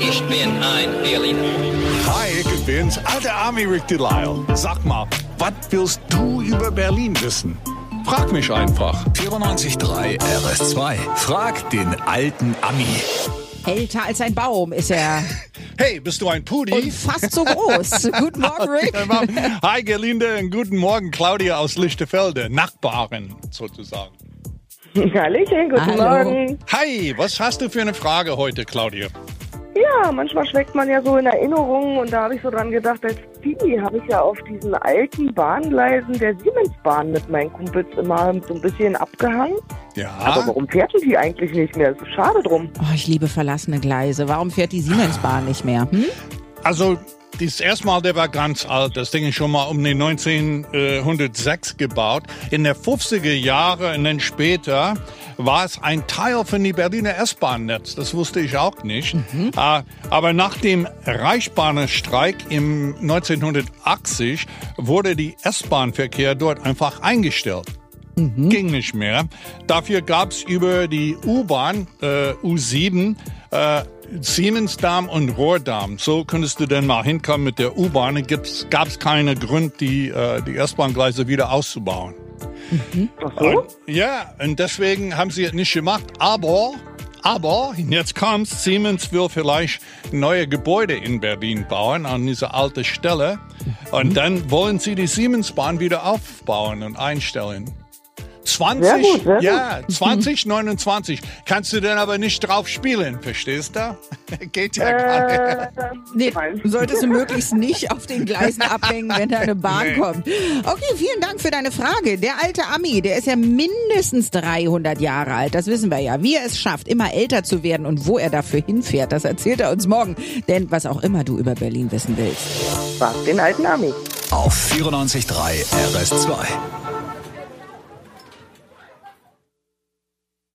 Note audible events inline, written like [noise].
Ich bin ein Berliner. Hi, ich bin's, alter Army Rick Delisle. Sag mal, was willst du über Berlin wissen? Frag mich einfach. 94.3 RS2. Frag den alten Ami. Älter als ein Baum ist er. [laughs] Hey, bist du ein Pudi? Und fast so groß. [laughs] Guten Morgen, Rick. Hi, Gerlinde, und guten Morgen, Claudia aus Lichtefelde. Nachbarin, sozusagen. [laughs] Hallöchen, guten Hallo. Morgen. Hi, was hast du für eine Frage heute, Claudia? Ja, manchmal schweckt man ja so in Erinnerungen und da habe ich so dran gedacht, als Teenie habe ich ja auf diesen alten Bahngleisen der Siemensbahn mit meinen Kumpels immer so ein bisschen abgehangen. Ja. Aber warum fährt denn die eigentlich nicht mehr? Das ist schade drum. Oh, ich liebe verlassene Gleise. Warum fährt die Siemensbahn nicht mehr? Hm? Also, das erste Mal, der war ganz alt. Das Ding ist schon mal um den 1906 gebaut. In der 50er Jahre und dann später war es ein Teil von die Berliner S-Bahn-Netz. Das wusste ich auch nicht. Äh, Aber nach dem Reichsbahnstreik im 1980 wurde die S-Bahn-Verkehr dort einfach eingestellt. Ging nicht mehr. Dafür gab's über die U-Bahn, äh, U7, äh, Siemensdamm und Rohrdamm. So könntest du dann mal hinkommen mit der U-Bahn. Es gab's keine Grund, die, äh, die S-Bahn-Gleise wieder auszubauen. Ach so? Und, ja, und deswegen haben sie es nicht gemacht. Aber, aber, jetzt kommt's, Siemens will vielleicht neue Gebäude in Berlin bauen an dieser alten Stelle. Und dann wollen sie die Siemensbahn wieder aufbauen und einstellen. 20, Sehr gut, sehr ja, 2029. [laughs] Kannst du dann aber nicht drauf spielen, verstehst du? [laughs] Geht ja gar nicht. Äh, Nee, nein. du solltest du möglichst nicht auf den Gleisen [laughs] abhängen, wenn da eine Bahn Nee. kommt. Okay, vielen Dank für deine Frage. Der alte Ami, der ist ja mindestens 300 Jahre alt. Das wissen wir ja. Wie er es schafft, immer älter zu werden und wo er dafür hinfährt, das erzählt er uns morgen. Denn was auch immer du über Berlin wissen willst. Frag den alten Ami. Auf 94.3 RS2.